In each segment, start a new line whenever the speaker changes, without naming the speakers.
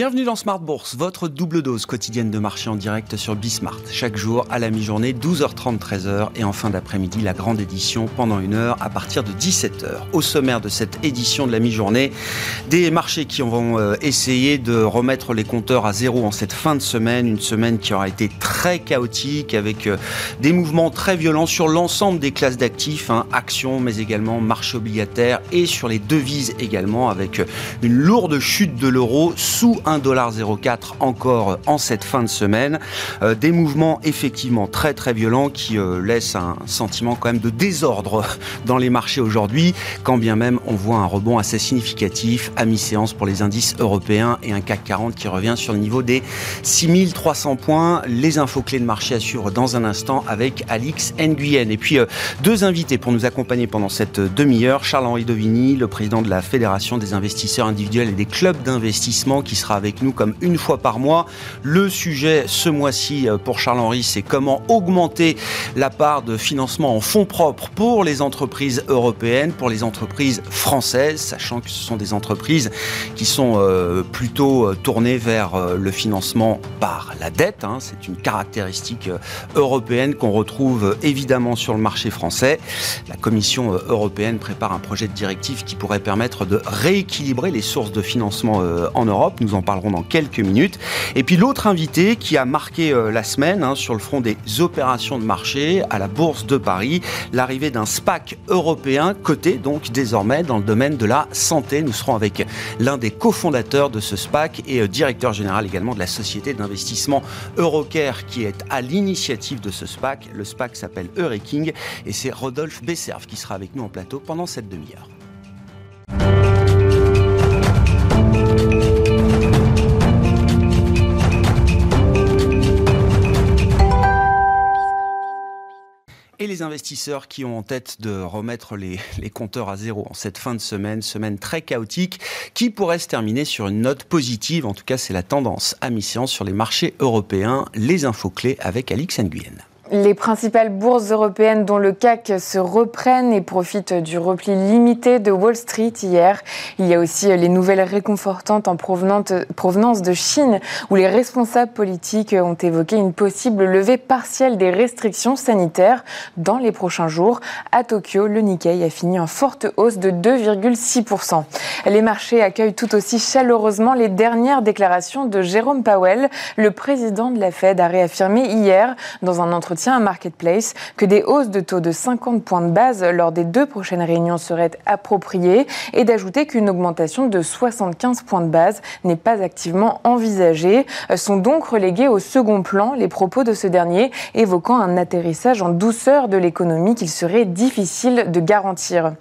Bienvenue dans Smart Bourse, votre double dose quotidienne de marché en direct sur Bismart. Chaque jour à la mi-journée, 12h30, 13h et en fin d'après-midi, la grande édition pendant une heure à partir de 17h. Au sommaire de cette édition de la mi-journée, des marchés qui vont euh, essayer de remettre les compteurs à zéro en cette fin de semaine, une semaine qui aura été très chaotique avec euh, des mouvements très violents sur l'ensemble des classes d'actifs, hein, actions mais également marché obligataire et sur les devises également avec euh, une lourde chute de l'euro sous 1,04$ encore en cette fin de semaine. Euh, des mouvements effectivement très très violents qui euh, laissent un sentiment quand même de désordre dans les marchés aujourd'hui, quand bien même on voit un rebond assez significatif à mi-séance pour les indices européens et un CAC 40 qui revient sur le niveau des 6300 points. Les infos clés de marché à suivre dans un instant avec Alix Nguyen. Et puis euh, deux invités pour nous accompagner pendant cette demi-heure. Charles-Henri Dovini, le président de la Fédération des investisseurs individuels et des clubs d'investissement qui sera avec nous comme une fois par mois. Le sujet ce mois-ci euh, pour Charles-Henri, c'est comment augmenter la part de financement en fonds propres pour les entreprises européennes, pour les entreprises françaises, sachant que ce sont des entreprises qui sont euh, plutôt euh, tournées vers le financement par la dette. Hein. C'est une caractéristique européenne qu'on retrouve évidemment sur le marché français. La Commission européenne prépare un projet de directive qui pourrait permettre de rééquilibrer les sources de financement en Europe. Nous en en parlerons dans quelques minutes. Et puis l'autre invité qui a marqué euh, la semaine hein, sur le front des opérations de marché à la Bourse de Paris, l'arrivée d'un SPAC européen coté donc désormais dans le domaine de la santé. Nous serons avec l'un des cofondateurs de ce SPAC et euh, directeur général également de la société d'investissement Eurocare qui est à l'initiative de ce SPAC. Le SPAC s'appelle Eureking et c'est Rodolphe Besserve qui sera avec nous en plateau pendant cette demi-heure. Et les investisseurs qui ont en tête de remettre les, compteurs à zéro en cette fin de semaine, semaine très chaotique, qui pourrait se terminer sur une note positive. En tout cas, c'est la tendance à mi-séance sur les marchés européens. Les infos clés avec Alix Nguyen.
Les principales bourses européennes, dont le CAC, se reprennent et profitent du repli limité de Wall Street hier. Il y a aussi les nouvelles réconfortantes en provenance de Chine, où les responsables politiques ont évoqué une possible levée partielle des restrictions sanitaires dans les prochains jours. À Tokyo, le Nikkei a fini en forte hausse de 2,6%. Les marchés accueillent tout aussi chaleureusement les dernières déclarations de Jérôme Powell. Le président de la Fed a réaffirmé hier, dans un entretien un Marketplace que des hausses de taux de 50 points de base lors des deux prochaines réunions seraient appropriées et d'ajouter qu'une augmentation de 75 points de base n'est pas activement envisagée. Sont donc relégués au second plan les propos de ce dernier évoquant un atterrissage en douceur de l'économie qu'il serait difficile de garantir.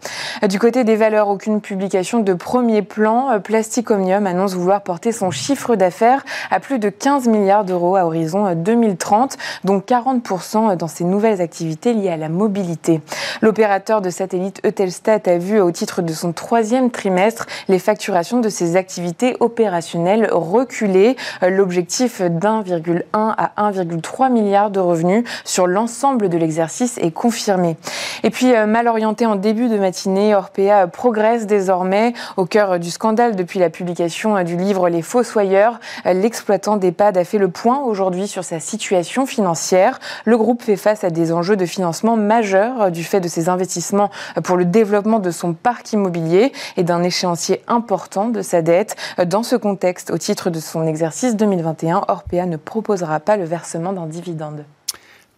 Du côté des valeurs, aucune publication de premier plan. Plasticomium annonce vouloir porter son chiffre d'affaires à plus de 15 milliards d'euros à horizon 2030, dont 40% dans ses nouvelles activités liées à la mobilité. L'opérateur de satellite Eutelstat a vu au titre de son troisième trimestre les facturations de ses activités opérationnelles reculer. L'objectif d'1,1 à 1,3 milliard de revenus sur l'ensemble de l'exercice est confirmé. Et puis, euh, mal orienté en début de matinée, Orpea progresse désormais au cœur du scandale depuis la publication euh, du livre Les Fossoyeurs. L'exploitant d'EHPAD a fait le point aujourd'hui sur sa situation financière. Groupe fait face à des enjeux de financement majeurs euh, du fait de ses investissements euh, pour le développement de son parc immobilier et d'un échéancier important de sa dette. Euh, dans ce contexte, au titre de son exercice 2021, Orpea ne proposera pas le versement d'un dividende.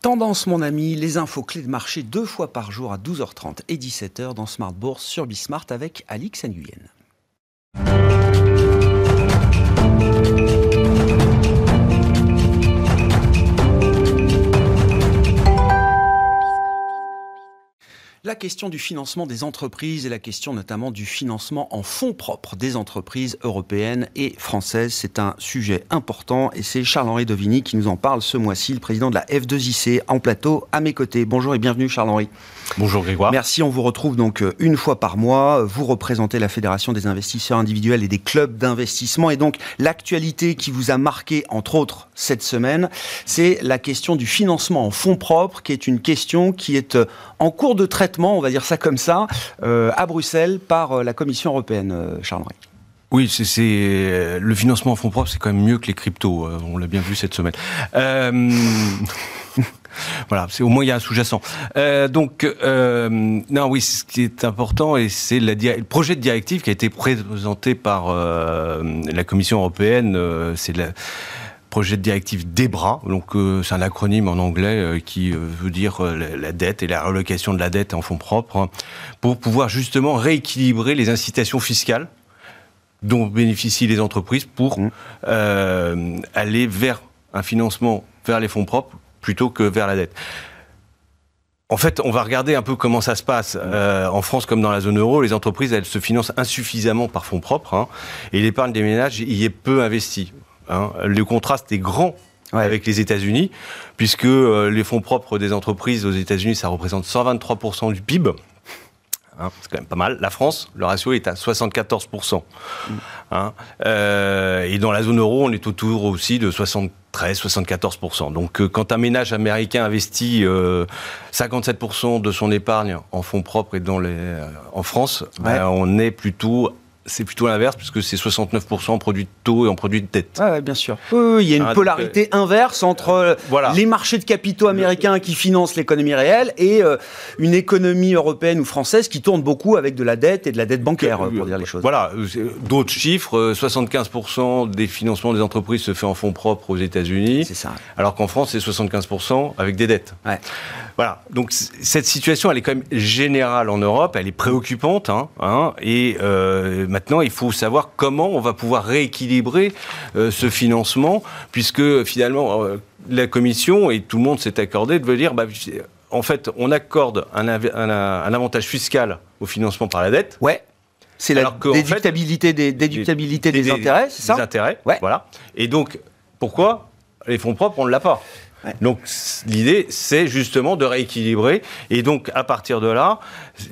Tendance, mon ami, les infos clés de marché deux fois par jour à 12h30 et 17h dans Smart Bourse sur Bismart avec Alix Nguyen. La question du financement des entreprises et la question notamment du financement en fonds propres des entreprises européennes et françaises, c'est un sujet important et c'est Charles-Henri Dovini qui nous en parle ce mois-ci, le président de la F2IC en plateau à mes côtés. Bonjour et bienvenue Charles-Henri.
Bonjour Grégoire.
Merci, on vous retrouve donc euh, une fois par mois. Vous représentez la Fédération des investisseurs individuels et des clubs d'investissement. Et donc l'actualité qui vous a marqué, entre autres, cette semaine, c'est la question du financement en fonds propres, qui est une question qui est euh, en cours de traitement, on va dire ça comme ça, euh, à Bruxelles par la Commission européenne, Charles-Henri.
Oui, c'est le financement en fonds propres, c'est quand même mieux que les cryptos. on l'a bien vu cette semaine. voilà, c'est au moins il y a un sous-jacent. Euh, donc, euh, non, oui, ce qui est important, et c'est le projet de directive qui a été présenté par euh, la Commission européenne. c'est le projet de directive DEBRA, donc c'est un acronyme en anglais qui veut dire la, dette et la relocation de la dette en fonds propres, hein, pour pouvoir justement rééquilibrer les incitations fiscales dont bénéficient les entreprises pour mmh. aller vers un financement vers les fonds propres plutôt que vers la dette. En fait, on va regarder un peu comment ça se passe. Euh, en France, comme dans la zone euro, les entreprises, elles se financent insuffisamment par fonds propres, hein, et l'épargne des ménages y est peu investie. Hein. Le contraste est grand avec les États-Unis, puisque euh, les fonds propres des entreprises aux États-Unis, ça représente 123% du PIB. Hein, c'est quand même pas mal. La France, le ratio est à 74%. Hein, euh, et dans la zone euro, on est autour aussi de 73-74%. Donc euh, quand un ménage américain investit 57% euh, de son épargne en fonds propres et dans les, en France, ben, on est plutôt c'est plutôt l'inverse, puisque c'est 69% en produits de taux et en produits de dette.
Ah bien sûr. il y a une ah, polarité euh, inverse entre euh, les marchés de capitaux américains qui financent l'économie réelle et euh, une économie européenne ou française qui tourne beaucoup avec de la dette et de la dette bancaire, pour dire les choses.
Voilà, d'autres chiffres, 75% des financements des entreprises se fait en fonds propres aux États-Unis. C'est ça. Alors qu'en France, c'est 75% avec des dettes. Ouais. Voilà, donc cette situation, elle est quand même générale en Europe, elle est préoccupante, hein, hein et Maintenant, il faut savoir comment on va pouvoir rééquilibrer euh, ce financement, puisque finalement, euh, la Commission et tout le monde s'est accordé de dire, bah, en fait, on accorde un, avantage fiscal au financement par la dette.
Ouais. C'est la déductibilité, des, déductibilité des, intérêts, c'est ça?
Des intérêts, ouais. voilà. Et donc, pourquoi les fonds propres, on ne l'a pas? Donc l'idée, c'est justement de rééquilibrer. Et donc à partir de là,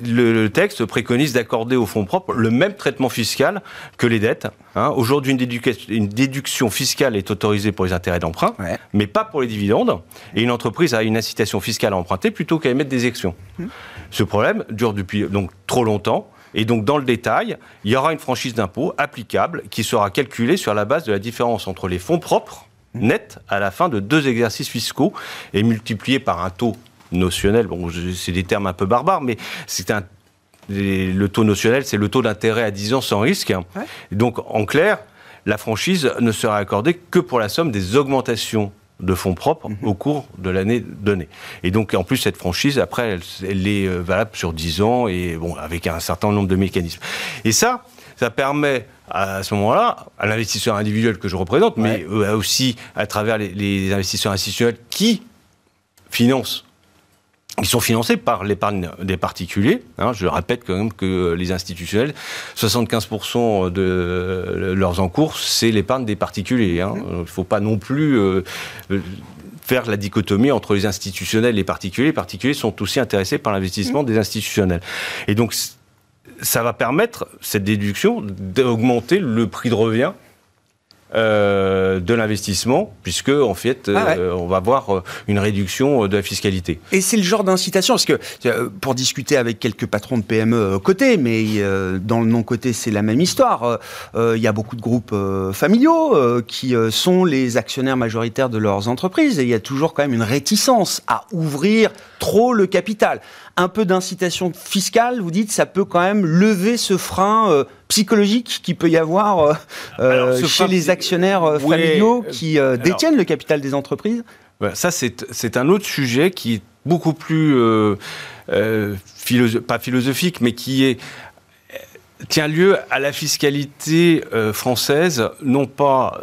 le, texte préconise d'accorder aux fonds propres le même traitement fiscal que les dettes. Hein. Aujourd'hui, une, déduction fiscale est autorisée pour les intérêts d'emprunt, mais pas pour les dividendes. Et une entreprise a une incitation fiscale à emprunter plutôt qu'à émettre des actions. Mmh. Ce problème dure depuis donc trop longtemps. Et donc, dans le détail, il y aura une franchise d'impôt applicable qui sera calculée sur la base de la différence entre les fonds propres net à la fin de deux exercices fiscaux et multiplié par un taux notionnel. Bon, c'est des termes un peu barbares, mais c'est un le taux notionnel, c'est le taux d'intérêt à 10 ans sans risque. Donc, en clair, la franchise ne sera accordée que pour la somme des augmentations de fonds propres mhm. au cours de l'année donnée. Et donc, en plus, cette franchise, après, elle, est euh, valable sur 10 ans et bon, avec un certain nombre de mécanismes. Et ça, ça permet à ce moment-là, à l'investisseur individuel que je représente, mais euh, aussi à travers les, investisseurs institutionnels qui financent ils sont financés par l'épargne des particuliers. Hein. je répète quand même que les institutionnels, 75% de leurs encours, c'est l'épargne des particuliers. Hein. Il ne faut pas non plus euh, faire la dichotomie entre les institutionnels et les particuliers. Les particuliers sont aussi intéressés par l'investissement des institutionnels. Et donc, ça va permettre, cette déduction, d'augmenter le prix de revient euh, de l'investissement, puisque en fait, ah euh, on va avoir euh, une réduction de la fiscalité.
Et c'est le genre d'incitation, parce que pour discuter avec quelques patrons de PME côté, mais dans le non côté, c'est la même histoire. Il y a beaucoup de groupes familiaux qui sont les actionnaires majoritaires de leurs entreprises, et il y a toujours quand même une réticence à ouvrir trop le capital. Un peu d'incitation fiscale, vous dites, ça peut quand même lever ce frein psychologique qu'il peut y avoir euh, euh, chez les actionnaires euh, familiaux qui détiennent le capital des entreprises
Ça, c'est un autre sujet qui est beaucoup plus, pas philosophique, mais qui est tient lieu à la fiscalité française, non pas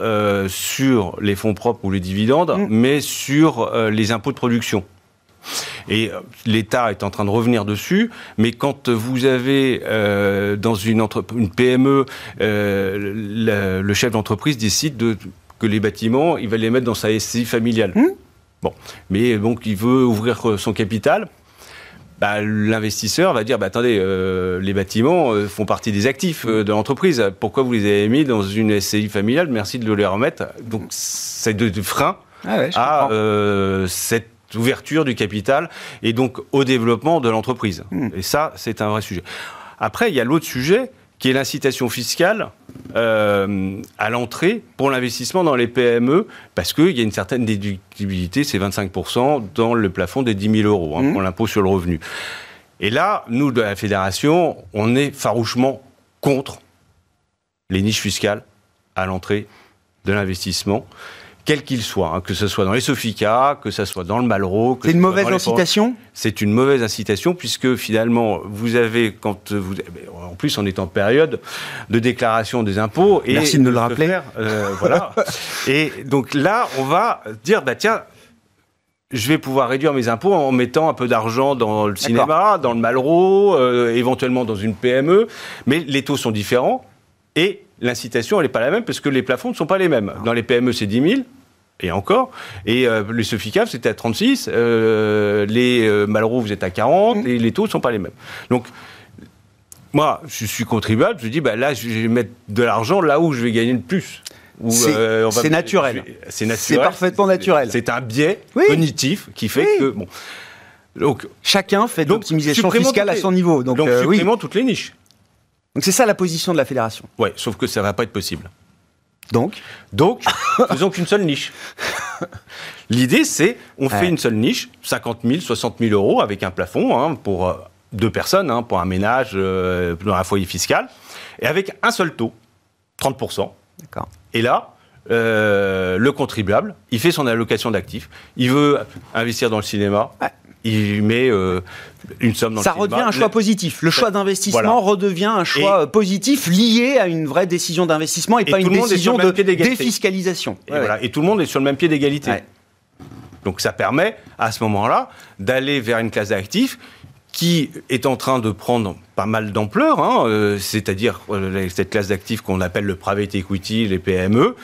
sur les fonds propres ou les dividendes, mm. mais sur les impôts de production. Et euh, l'État est en train de revenir dessus, mais quand vous avez euh, dans une, une PME, euh, le chef d'entreprise décide de, que les bâtiments, il va les mettre dans sa SCI familiale. Hmm. Bon, mais donc il veut ouvrir son capital. Bah, l'investisseur va dire bah, attendez, les bâtiments font partie des actifs de l'entreprise. Pourquoi vous les avez mis dans une SCI familiale? Merci de les remettre. Donc, c'est de, frein ah à cette ouverture du capital et donc au développement de l'entreprise. Hmm. Et ça, c'est un vrai sujet. Après, il y a l'autre sujet qui est l'incitation fiscale euh, à l'entrée pour l'investissement dans les PME, parce qu'il y a une certaine déductibilité, c'est 25% dans le plafond des 10 000 euros, hein, mmh. pour l'impôt sur le revenu. Et là, nous, de la fédération, on est farouchement contre les niches fiscales à l'entrée de l'investissement quel qu'il soit, hein, que ce soit dans les Sofica, que ce soit dans le Malraux.
C'est une mauvaise incitation?
C'est une mauvaise incitation puisque finalement, vous avez, quand vous. En plus, on est en période de déclaration des impôts.
Et Merci de nous le rappeler.
Euh, voilà. et donc là, on va dire, bah tiens, je vais pouvoir réduire mes impôts en mettant un peu d'argent dans le cinéma, dans le Malraux, euh, éventuellement dans une PME, mais les taux sont différents et l'incitation, elle n'est pas la même parce que les plafonds ne sont pas les mêmes. Dans les PME, c'est 10 000 et encore. Et euh, les Soficaf, c'était à 36. Euh, les euh, Malraux, vous êtes à 40. Mm. Et les taux ne sont pas les mêmes. Donc, moi, je suis contribuable. Je dis, bah, là, je vais mettre de l'argent là où je vais gagner le plus.
C'est naturel. C'est naturel. C'est parfaitement naturel.
C'est un biais cognitif qui fait que. Bon.
Donc, Chacun fait de l'optimisation fiscale à son niveau.
Donc, donc supprimons toutes les niches.
Donc c'est ça la position de la fédération.
Oui, sauf que ça ne va pas être possible.
Donc
Donc, faisons qu'une seule niche. L'idée, c'est, on fait une seule niche, 50 000, 60 000 euros, avec un plafond hein, pour euh, deux personnes, hein, pour un ménage euh, dans un foyer fiscal, et avec un seul taux, 30% D'accord. Et là, euh, le contribuable, il fait son allocation d'actifs, il veut investir dans le cinéma, il met euh, une somme dans
Ça
le
redevient un choix positif. Le choix d'investissement redevient un choix euh, positif lié à une vraie décision d'investissement et, pas une décision de défiscalisation.
Et, voilà. et tout le monde est sur le même pied d'égalité. Donc ça permet à ce moment-là d'aller vers une classe d'actifs qui est en train de prendre pas mal d'ampleur, hein, euh, c'est-à-dire cette classe d'actifs qu'on appelle le private equity, les PME,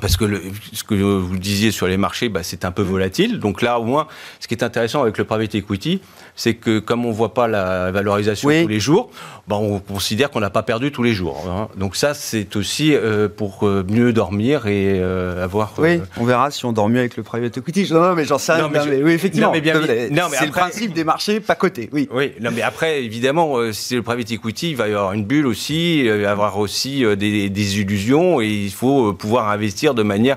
parce que le, ce que vous disiez sur les marchés, bah, c'est un peu volatile. Donc là, au moins, ce qui est intéressant avec le private equity, c'est que comme on ne voit pas la valorisation tous les jours, bah, on considère qu'on n'a pas perdu tous les jours. Hein. Donc ça, c'est aussi euh, pour euh, mieux dormir et euh, avoir...
Oui, on verra si on dort mieux avec le private equity. Non, mais j'en sais rien. oui, effectivement. c'est le principe des marchés pas cotés. Oui.
Oui, non, mais après, évidemment, si c'est le private equity, il va y avoir une bulle aussi, il va y avoir aussi des, des illusions et il faut pouvoir investir de manière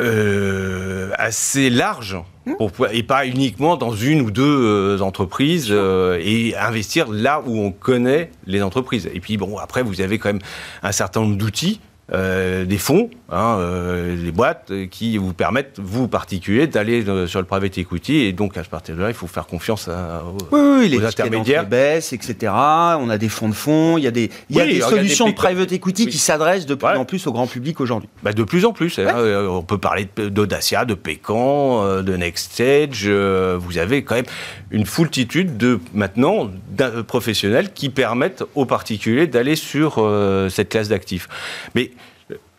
euh, assez large pour, et pas uniquement dans une ou deux euh, entreprises euh, et investir là où on connaît les entreprises. Et puis bon, après vous avez quand même un certain nombre d'outils euh, des fonds, hein, euh, des boîtes qui vous permettent, vous particuliers, d'aller euh, sur le private equity. Et donc, à partir de là, il faut faire confiance à,
aux, oui, les intermédiaires. baissent, etc. On a des fonds de fonds. Il y a des, il y a des solutions de private equity qui s'adressent de plus en plus au grand public aujourd'hui.
Bah, de plus en plus. Hein. on peut parler d'Audacia, de Pécan, de Nextstage. vous avez quand même une foultitude de, maintenant, professionnels qui permettent aux particuliers d'aller sur cette classe d'actifs. Mais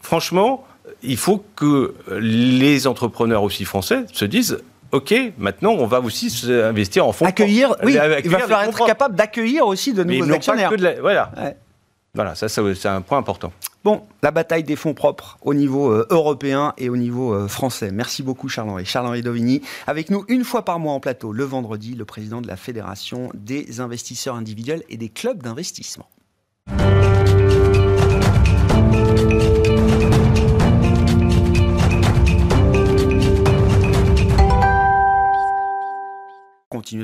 franchement, il faut que les entrepreneurs aussi français se disent OK, maintenant, on va aussi investir en fonds.
Accueillir, oui, il va falloir être capable d'accueillir aussi de nouveaux actionnaires.
voilà. Voilà, ça, c'est un point important.
Bon, la bataille des fonds propres au niveau euh, européen et au niveau euh, français. Merci beaucoup, Charles-Henri. Charles-Henri Dovigny, avec nous une fois par mois en plateau, le vendredi, le président de la Fédération des investisseurs individuels et des clubs d'investissement.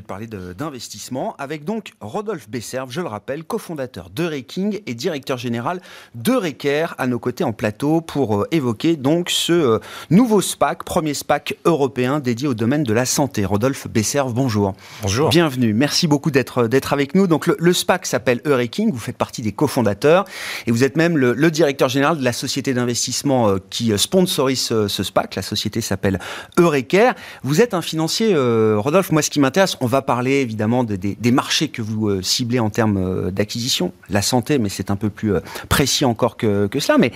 De parler d'investissement avec donc Rodolphe Besserve, je le rappelle, cofondateur de Reking et directeur général de Reker à nos côtés en plateau pour euh, évoquer donc ce euh, nouveau SPAC, premier SPAC européen dédié au domaine de la santé. Rodolphe Besserve, bonjour.
Bonjour.
Bienvenue. Merci beaucoup d'être d'être avec nous. Donc le, SPAC s'appelle Eureking, vous faites partie des cofondateurs et vous êtes même le, directeur général de la société d'investissement euh, qui sponsorise ce, SPAC. La société s'appelle Eureker. Vous êtes un financier, Rodolphe. Moi, ce qui m'intéresse on va parler évidemment des, marchés que vous euh, ciblez en termes euh, d'acquisition, la santé, mais c'est un peu plus euh, précis encore que, cela. Mais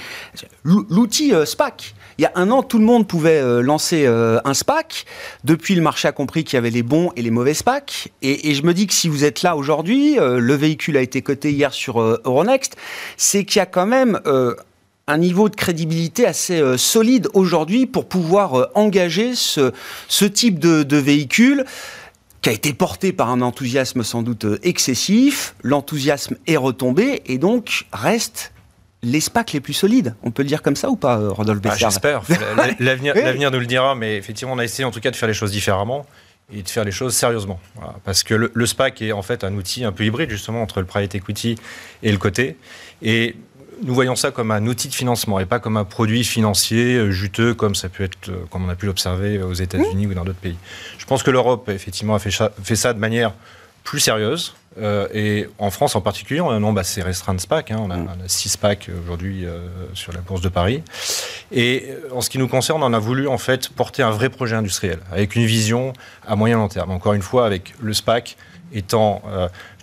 l'outil SPAC, il y a un an, tout le monde pouvait lancer un SPAC. Depuis, le marché a compris qu'il y avait les bons et les mauvais SPAC. Et, je me dis que si vous êtes là aujourd'hui, le véhicule a été coté hier sur Euronext, c'est qu'il y a quand même un niveau de crédibilité assez solide aujourd'hui pour pouvoir engager ce, type de véhicule. Qui a été porté par un enthousiasme sans doute excessif. L'enthousiasme est retombé et donc reste les SPAC les plus solides. On peut le dire comme ça ou pas, Rodolphe
ah, J'espère. L'avenir nous le dira, mais effectivement, on a essayé en tout cas de faire les choses différemment et de faire les choses sérieusement. Parce que le, SPAC est en fait un outil un peu hybride justement entre le private equity et le côté. Et nous voyons ça comme un outil de financement et pas comme un produit financier euh, juteux comme ça peut être, euh, comme on a pu l'observer aux États-Unis ou dans d'autres pays. Je pense que l'Europe effectivement a fait ça de manière plus sérieuse. Euh, et en France en particulier, on a un nombre assez restreint de SPAC. Hein. On, a, 6 SPAC aujourd'hui euh, sur la bourse de Paris. Et euh, en ce qui nous concerne, on a voulu en fait porter un vrai projet industriel avec une vision à moyen long terme. Encore une fois, avec le SPAC étant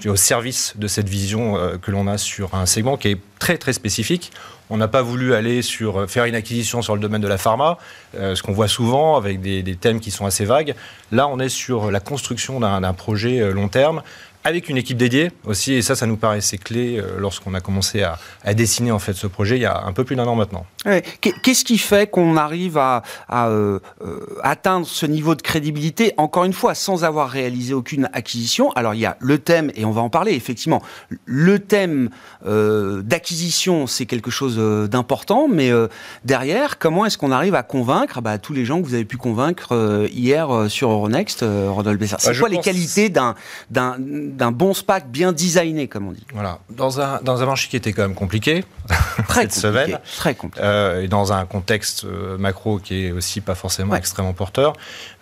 au service de cette vision que l'on a sur un segment qui est très très spécifique. On n'a pas voulu aller sur faire une acquisition sur le domaine de la pharma, ce qu'on voit souvent avec des, des, thèmes qui sont assez vagues. Là, on est sur la construction d'un projet long terme avec une équipe dédiée aussi, et ça, ça nous paraissait clé euh, lorsqu'on a commencé à, dessiner en fait ce projet il y a un peu plus d'un an maintenant.
Qu'est-ce qui fait qu'on arrive à, euh, euh, atteindre ce niveau de crédibilité, encore une fois, sans avoir réalisé aucune acquisition? Alors il y a le thème, et on va en parler effectivement, le thème d'acquisition, c'est quelque chose d'important, mais derrière, comment est-ce qu'on arrive à convaincre bah, tous les gens que vous avez pu convaincre hier sur Euronext, Rodolphe Bessard? C'est bah, quoi les qualités d'un d'un bon SPAC bien designé, comme on dit.
Voilà. Dans un, dans un marché qui était quand même compliqué, très cette semaine,
très compliqué.
Euh, et dans un contexte euh, macro qui est aussi pas forcément extrêmement porteur,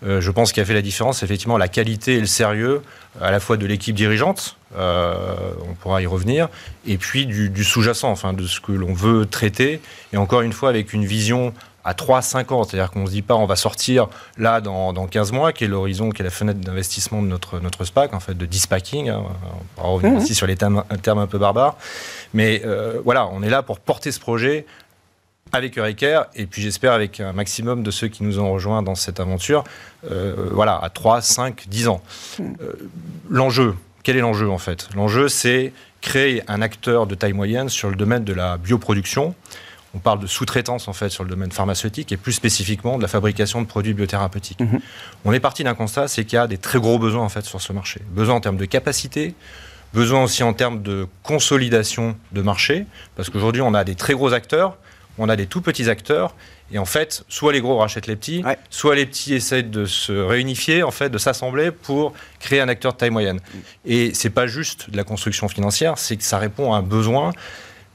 euh, je pense qu'il a fait la différence, effectivement, la qualité et le sérieux, à la fois de l'équipe dirigeante, on pourra y revenir, et puis du, du sous-jacent, enfin, de ce que l'on veut traiter, et encore une fois, avec une vision à 3-5 ans. C'est-à-dire qu'on ne se dit pas on va sortir là dans, dans 15 mois, qui est l'horizon, qui est la fenêtre d'investissement de notre, notre SPAC, en fait, de dispacking. Hein. On pourra revenir aussi mmh. sur les termes, un peu barbares. Mais euh, voilà, on est là pour porter ce projet avec Eureker et puis j'espère avec un maximum de ceux qui nous ont rejoints dans cette aventure, euh, voilà, à 3, 5, 10 ans. Mmh. Euh, l'enjeu, quel est l'enjeu en fait? L'enjeu, c'est créer un acteur de taille moyenne sur le domaine de la bioproduction on parle de sous-traitance en fait sur le domaine pharmaceutique et plus spécifiquement de la fabrication de produits biothérapeutiques. Mhm. On est parti d'un constat, c'est qu'il y a des très gros besoins en fait sur ce marché. Besoin en termes de capacité, besoin aussi en termes de consolidation de marché, parce qu'aujourd'hui on a des très gros acteurs, on a des tout petits acteurs, et en fait, soit les gros rachètent les petits, soit les petits essaient de se réunifier, en fait, de s'assembler pour créer un acteur de taille moyenne. Mm. Et c'est pas juste de la construction financière, c'est que ça répond à un besoin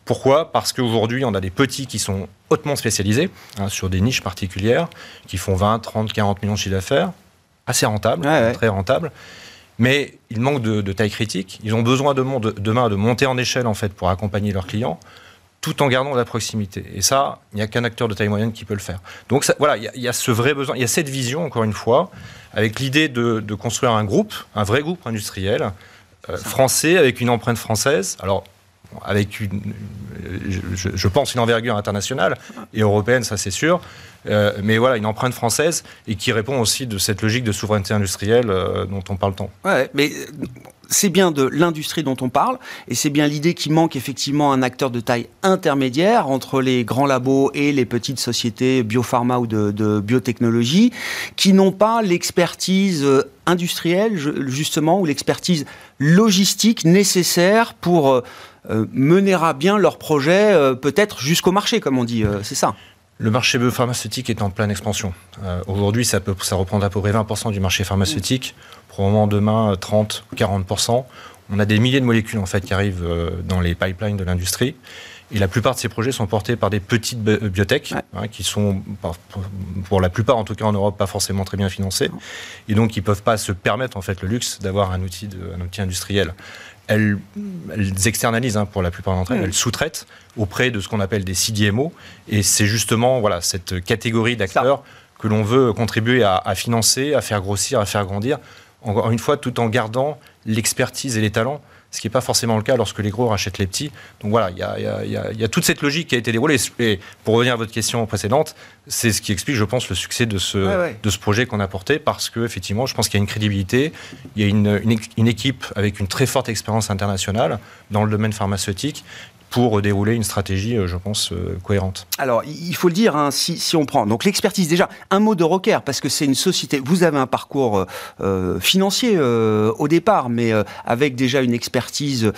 pourquoi? Parce qu'aujourd'hui, on a des petits qui sont hautement spécialisés hein, sur des niches particulières, qui font 20, 30, 40 millions de chiffre d'affaires, assez rentables, très rentables. Mais ils manquent de, taille critique. Ils ont besoin de, demain de monter en échelle en fait pour accompagner leurs clients, tout en gardant la proximité. Et ça, il n'y a qu'un acteur de taille moyenne qui peut le faire. Donc voilà, il y, a ce vrai besoin, il y a cette vision encore une fois, avec l'idée de, construire un groupe, un vrai groupe industriel euh, français avec une empreinte française. Alors avec une, je, pense, une envergure internationale et européenne, ça c'est sûr. Euh, mais voilà, une empreinte française et qui répond aussi de cette logique de souveraineté industrielle euh, dont on parle tant.
Ouais, mais c'est bien de l'industrie dont on parle, et c'est bien l'idée qu'il manque effectivement un acteur de taille intermédiaire entre les grands labos et les petites sociétés biopharma ou de, biotechnologie, qui n'ont pas l'expertise euh, industrielle, justement, ou l'expertise logistique nécessaire pour euh, mener à bien leur projet, euh, peut-être jusqu'au marché, comme on dit. Euh, c'est ça?
Le marché biopharmaceutique est en pleine expansion. Aujourd'hui, ça, peut, ça reprend à peu près 20% du marché pharmaceutique. Probablement demain, 30 40%. On a des milliers de molécules en fait qui arrivent dans les pipelines de l'industrie. Et la plupart de ces projets sont portés par des petites biotech, hein, qui sont, pour la plupart en tout cas en Europe, pas forcément très bien financées. Et donc, ils ne peuvent pas se permettre en fait le luxe d'avoir un outil, un outil industriel elles, externalisent hein, pour la plupart d'entre elles, elles sous-traitent auprès de ce qu'on appelle des CDMO. Et c'est justement voilà, cette catégorie d'acteurs que l'on veut contribuer à, à, financer, à faire grossir, à faire grandir, encore une fois, tout en gardant l'expertise et les talents ce qui n'est pas forcément le cas lorsque les gros rachètent les petits. Donc voilà, il y a, toute cette logique qui a été déroulée. Et pour revenir à votre question précédente, c'est ce qui explique, je pense, le succès de ce, De ce projet qu'on a porté, parce qu'effectivement, je pense qu'il y a une crédibilité, il y a une, une, équipe avec une très forte expérience internationale dans le domaine pharmaceutique, pour dérouler une stratégie, je pense, cohérente.
Alors, il faut le dire, hein, si, si, on prend donc l'expertise déjà, un mot de Rocker parce que c'est une société. Vous avez un parcours financier au départ, mais avec déjà une expertise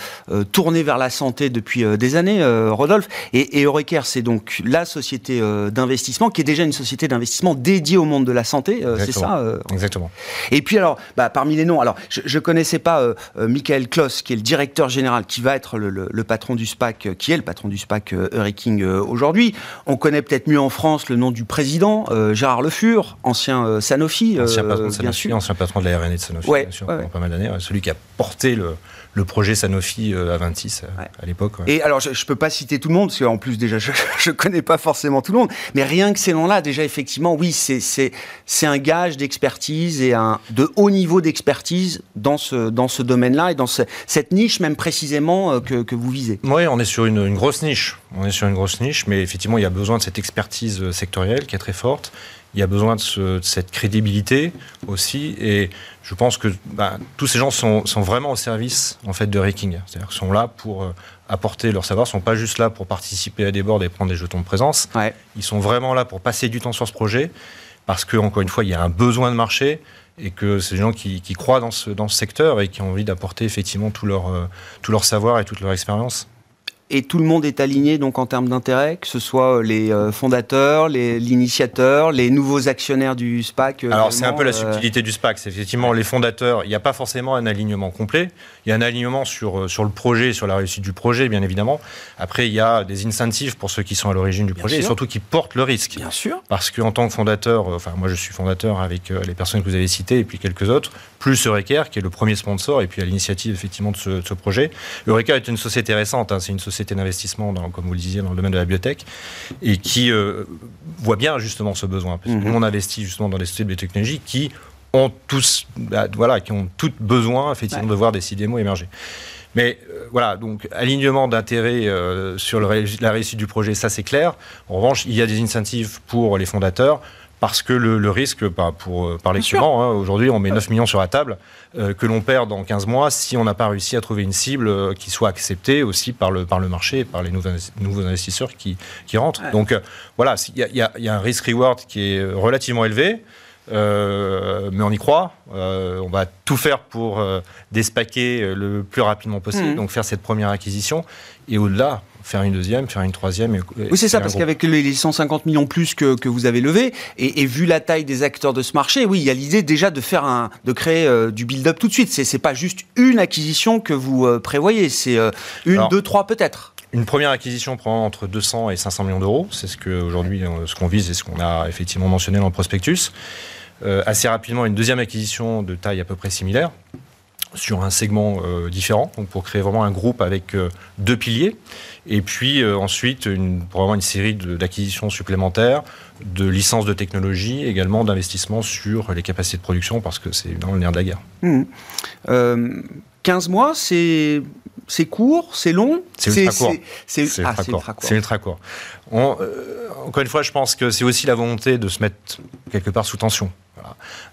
tournée vers la santé depuis des années, Rodolphe. Et, et c'est donc la société d'investissement qui est déjà une société d'investissement dédiée au monde de la santé, c'est ça
Exactement.
Et puis alors, bah, parmi les noms, alors je, ne connaissais pas euh, euh, Michael Kloss, qui est le directeur général, qui va être le, patron du SPAC, euh, qui est le patron du SPAC Eureking aujourd'hui. On connaît peut-être mieux en France le nom du président, Gérard Le Fur, ancien Sanofi,
ancien patron de Sanofi, ancien patron de la R&D de Sanofi, bien sûr, pendant pas mal d'années, celui qui a porté le, le projet Sanofi à 26 à l'époque.
Et alors, je ne peux pas citer tout le monde, parce qu'en plus, déjà, je ne connais pas forcément tout le monde, mais rien que ces noms-là, déjà, effectivement, oui, c'est un gage d'expertise et un, de haut niveau d'expertise dans ce, dans ce domaine-là et dans cette niche, même précisément, euh, que, que, vous visez.
Oui, on est sur une, une, grosse niche. On est sur une grosse niche, mais effectivement, il y a besoin de cette expertise euh, sectorielle qui est très forte il y a besoin de, cette crédibilité aussi. Et je pense que bah, tous ces gens sont, vraiment au service en fait de Raking. C'est-à-dire qu'ils sont là pour euh, apporter leur savoir, ne sont pas juste là pour participer à des boards et prendre des jetons de présence. Ils sont vraiment là pour passer du temps sur ce projet parce que encore une fois, il y a un besoin de marché et que c'est des gens qui, croient dans ce, dans ce secteur et qui ont envie d'apporter effectivement tout leur, euh, tout leur savoir et toute leur expérience
et tout le monde est aligné donc en termes d'intérêt, que ce soit euh, les euh, fondateurs, les l'initiateur, les nouveaux actionnaires du SPAC.
Euh, Alors c'est un peu la subtilité du SPAC, c'est effectivement les fondateurs. Il n'y a pas forcément un alignement complet. Il y a un alignement sur sur le projet, sur la réussite du projet, bien évidemment. Après, il y a des incentives pour ceux qui sont à l'origine du projet et surtout qui portent le risque.
Bien sûr.
Parce qu'en tant que fondateur, enfin moi je suis fondateur avec les personnes que vous avez citées et puis quelques autres, plus Eureka qui est le premier sponsor et puis à l'initiative effectivement de ce, projet. Eureka est une société récente, hein, c'est une société d'investissement, comme vous le disiez, dans le domaine de la biotech, et qui euh, voit bien justement ce besoin. Parce mhm. investit justement dans des sociétés de biotechnologie qui ont tous, bah, voilà, qui ont toutes besoin effectivement de voir des CDMO émerger. Mais euh, voilà, donc alignement d'intérêt euh, sur la réussite du projet, ça c'est clair. En revanche, il y a des incentives pour les fondateurs parce que le, risque, bah, pour euh, parler souvent, hein, aujourd'hui on met 9 millions sur la table, euh, que l'on perd dans 15 mois si on n'a pas réussi à trouver une cible euh, qui soit acceptée aussi par le, par le marché et par les nouveaux, nouveaux investisseurs qui, qui rentrent. Donc voilà, il y, y, a un risk-reward qui est relativement élevé. Mais on y croit. on va tout faire pour despaquer le plus rapidement possible, mmh. donc faire cette première acquisition. Et au-delà, faire une deuxième, faire une troisième. Et,
oui, c'est ça, parce qu'avec les 150 millions plus que, que vous avez levés, et, vu la taille des acteurs de ce marché, oui, il y a l'idée déjà de faire un, de créer euh, du build-up tout de suite. C'est, pas juste une acquisition que vous euh, prévoyez, c'est euh, une, deux, trois peut-être.
Une première acquisition prend entre 200 et 500 millions d'euros. C'est ce que aujourd'hui ce qu'on vise et ce qu'on a effectivement mentionné dans le prospectus. Assez rapidement, une deuxième acquisition de taille à peu près similaire sur un segment euh, différent, donc pour créer vraiment un groupe avec euh, deux piliers. Et puis euh, ensuite, une, vraiment une série d'acquisitions supplémentaires, de licences de technologie, également d'investissements sur les capacités de production, parce que c'est dans le nerf de la guerre.
15 mmh. mois, c'est c'est court, c'est long?
C'est ultra court. C'est ultra, court. encore une fois, je pense que c'est aussi la volonté de se mettre quelque part sous tension.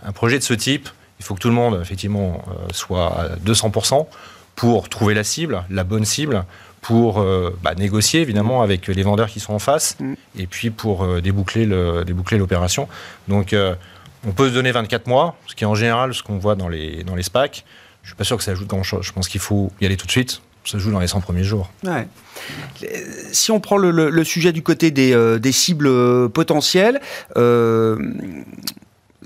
Un projet de ce type, il faut que tout le monde, effectivement, euh, soit à 200% pour trouver la cible, la bonne cible, pour euh, bah, négocier évidemment avec les vendeurs qui sont en face, mm. et puis pour euh, déboucler l'opération. Donc on peut se donner 24 mois, ce qui est en général ce qu'on voit dans les, dans les SPAC. Je ne suis pas sûr que ça ajoute grand-chose. Je pense qu'il faut y aller tout de suite. Ça joue dans les 100 premiers jours.
Si on prend le, sujet du côté des, des cibles potentielles,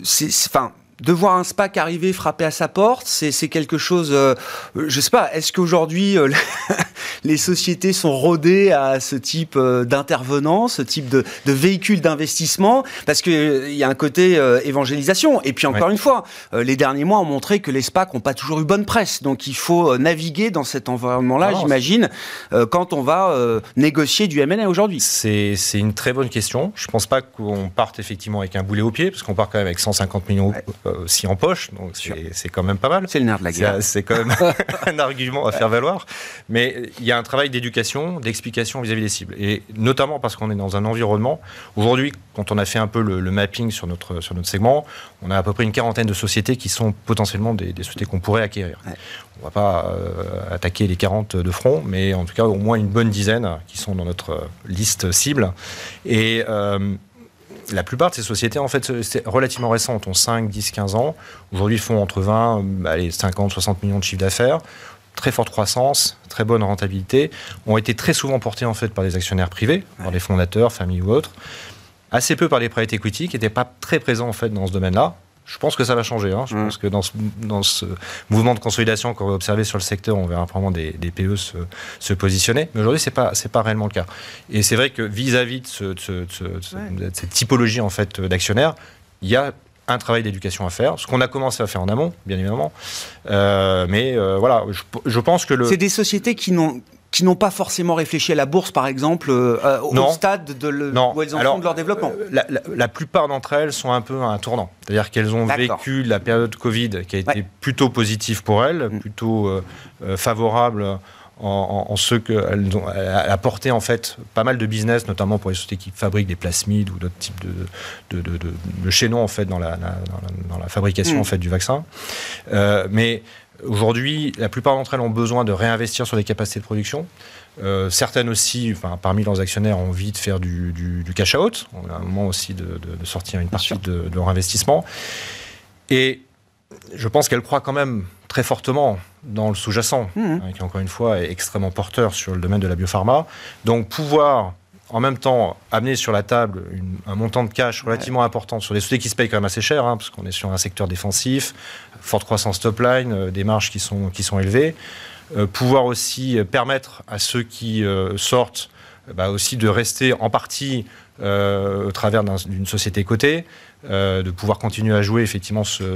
c'est, enfin, de voir un SPAC arriver, frapper à sa porte, c'est quelque chose. Euh, je sais pas. Est-ce qu'aujourd'hui euh, les sociétés sont rodées à ce type euh, d'intervenants, ce type de, de véhicule d'investissement? Parce qu'il il y a un côté évangélisation. Et puis encore une fois, les derniers mois ont montré que les SPAC n'ont pas toujours eu bonne presse. Donc il faut naviguer dans cet environnement-là, j'imagine, quand on va négocier du M&A aujourd'hui.
C'est une très bonne question. Je pense pas qu'on parte effectivement avec un boulet au pied, parce qu'on part quand même avec 150 millions aussi en poche, donc c'est quand même pas mal.
C'est le nerf de la guerre.
C'est quand même un argument à faire valoir. Mais il y a un travail d'éducation, d'explication vis-à-vis des cibles. Et notamment parce qu'on est dans un environnement. Aujourd'hui, quand on a fait un peu le, mapping sur notre, sur notre segment, on a à peu près une quarantaine de sociétés qui sont potentiellement des, sociétés qu'on pourrait acquérir. On ne va pas euh, attaquer les 40 de front, mais en tout cas au moins une bonne dizaine qui sont dans notre liste cible. Et euh, la plupart de ces sociétés, en fait, c'est relativement récentes, ont 5, 10, 15 ans. Aujourd'hui, font entre 20, allez, 50, 60 millions de chiffres d'affaires. Très forte croissance, très bonne rentabilité, ont été très souvent portés en fait par des actionnaires privés, par des fondateurs, familles ou autres, assez peu par les private equity qui n'étaient pas très présents en fait dans ce domaine-là. Je pense que ça va changer. Hein. Je pense que dans ce, dans ce, mouvement de consolidation qu'on va observer sur le secteur, on verra probablement des, des PE se, se, positionner. Mais aujourd'hui, ce n'est pas, pas réellement le cas. Et c'est vrai que vis-à-vis de, cette typologie en fait, d'actionnaires, il y a un travail d'éducation à faire, ce qu'on a commencé à faire en amont, bien évidemment. Euh, mais euh, voilà, je, je, pense que le...
C'est des sociétés qui n'ont qui n'ont pas forcément réfléchi à la bourse, par exemple, euh, au stade de le, où elles en sont de leur développement
la, la, plupart d'entre elles sont un peu à un tournant. C'est-à-dire qu'elles ont vécu la période Covid qui a été plutôt positive pour elles, mm. plutôt euh, euh, favorable en, en, ce qu'elles ont apporté en fait pas mal de business, notamment pour les sociétés qui fabriquent des plasmides ou d'autres types de, de, de, de, chaînons en fait dans la, dans la, fabrication mm. en fait du vaccin. mais Aujourd'hui, la plupart d'entre elles ont besoin de réinvestir sur des capacités de production. Euh, certaines aussi, enfin, parmi leurs actionnaires, ont envie de faire du, cash out. On a un moment aussi de, sortir une partie de, leur investissement. Et je pense qu'elles croient quand même très fortement dans le sous-jacent, mmh. hein, qui encore une fois est extrêmement porteur sur le domaine de la biopharma. Donc pouvoir en même temps amener sur la table un montant de cash relativement important sur des sociétés qui se payent quand même assez cher, hein, parce qu'on est sur un secteur défensif, forte croissance top line, euh, des marges qui sont, qui sont élevées. Euh, pouvoir aussi permettre à ceux qui euh, sortent bah, aussi de rester en partie au travers d'une société cotée. Euh, de pouvoir continuer à jouer effectivement ce,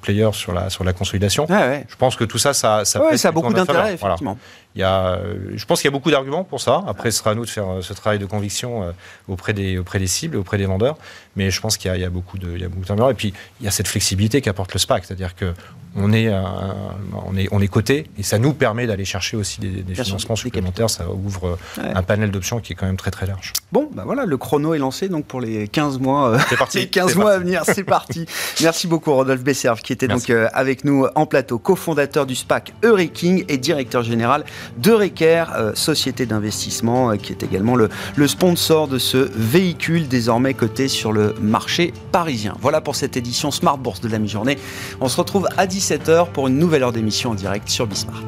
player sur la, sur la consolidation. Je pense que tout ça, ça,
ça, ça a beaucoup d'intérêt, effectivement.
Il y a, euh, je pense qu'il y a beaucoup d'arguments pour ça. Après, ce sera à nous de faire euh, ce travail de conviction auprès des, auprès des cibles, auprès des vendeurs. Mais je pense qu'il y, a beaucoup d'arguments. Et puis, il y a cette flexibilité qu'apporte le SPAC. C'est-à-dire que on est, on est, on est coté et ça nous permet d'aller chercher aussi des, financements supplémentaires. Ça ouvre un panel d'options qui est quand même très très large.
Bon, bah voilà, le chrono est lancé donc pour les 15 mois
parti.
15 mois à venir, c'est parti. Merci beaucoup Rodolphe Besserve qui était donc euh, avec nous en plateau, cofondateur du SPAC Eureking et directeur général de Reker, euh, société d'investissement euh, qui est également le, sponsor de ce véhicule désormais coté sur le marché parisien. Voilà pour cette édition Smart Bourse de la mi-journée. On se retrouve à 17h pour une nouvelle heure d'émission en direct sur Bismart.